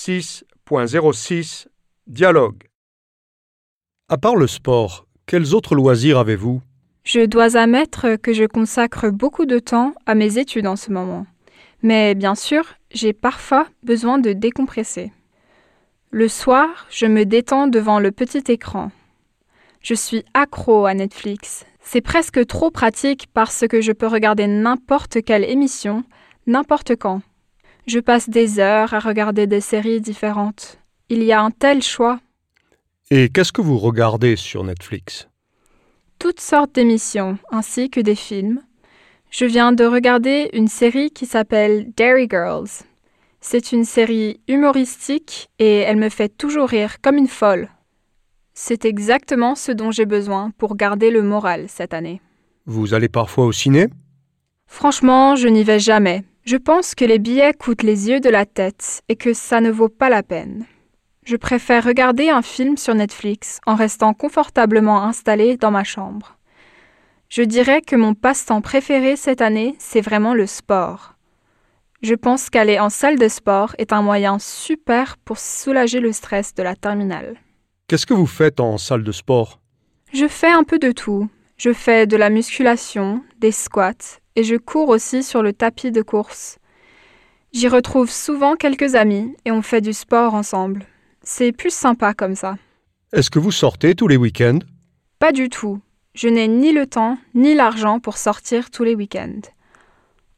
6.06 Dialogue À part le sport, quels autres loisirs avez-vous? Je dois admettre que je consacre beaucoup de temps à mes études en ce moment. Mais bien sûr, j'ai parfois besoin de décompresser. Le soir, je me détends devant le petit écran. Je suis accro à Netflix. C'est presque trop pratique parce que je peux regarder n'importe quelle émission, n'importe quand. Je passe des heures à regarder des séries différentes. Il y a un tel choix. Et qu'est-ce que vous regardez sur Netflix? Toutes sortes d'émissions, ainsi que des films. Je viens de regarder une série qui s'appelle Dairy Girls. C'est une série humoristique et elle me fait toujours rire comme une folle. C'est exactement ce dont j'ai besoin pour garder le moral cette année. Vous allez parfois au ciné? Franchement, je n'y vais jamais. Je pense que les billets coûtent les yeux de la tête et que ça ne vaut pas la peine. Je préfère regarder un film sur Netflix en restant confortablement installé dans ma chambre. Je dirais que mon passe-temps préféré cette année, c'est vraiment le sport. Je pense qu'aller en salle de sport est un moyen super pour soulager le stress de la terminale. Qu'est-ce que vous faites en salle de sport? Je fais un peu de tout. Je fais de la musculation, des squats et je cours aussi sur le tapis de course. J'y retrouve souvent quelques amis et on fait du sport ensemble. C'est plus sympa comme ça. Est-ce que vous sortez tous les week-ends? Pas du tout. Je n'ai ni le temps ni l'argent pour sortir tous les week-ends.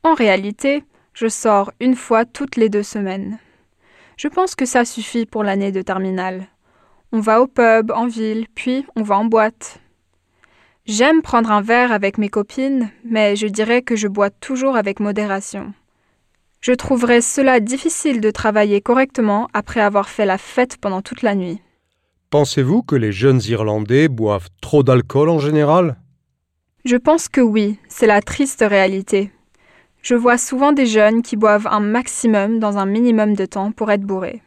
En réalité, je sors une fois toutes les deux semaines. Je pense que ça suffit pour l'année de terminale. On va au pub en ville, puis on va en boîte. J'aime prendre un verre avec mes copines, mais je dirais que je bois toujours avec modération. Je trouverais cela difficile de travailler correctement après avoir fait la fête pendant toute la nuit. Pensez-vous que les jeunes Irlandais boivent trop d'alcool en général? Je pense que oui, c'est la triste réalité. Je vois souvent des jeunes qui boivent un maximum dans un minimum de temps pour être bourrés.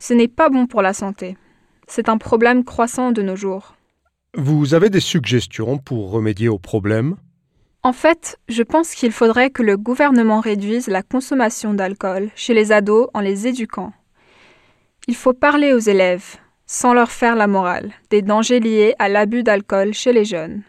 Ce n'est pas bon pour la santé. C'est un problème croissant de nos jours. Vous avez des suggestions pour remédier au problème? En fait, je pense qu'il faudrait que le gouvernement réduise la consommation d'alcool chez les ados en les éduquant. Il faut parler aux élèves, sans leur faire la morale, des dangers liés à l'abus d'alcool chez les jeunes.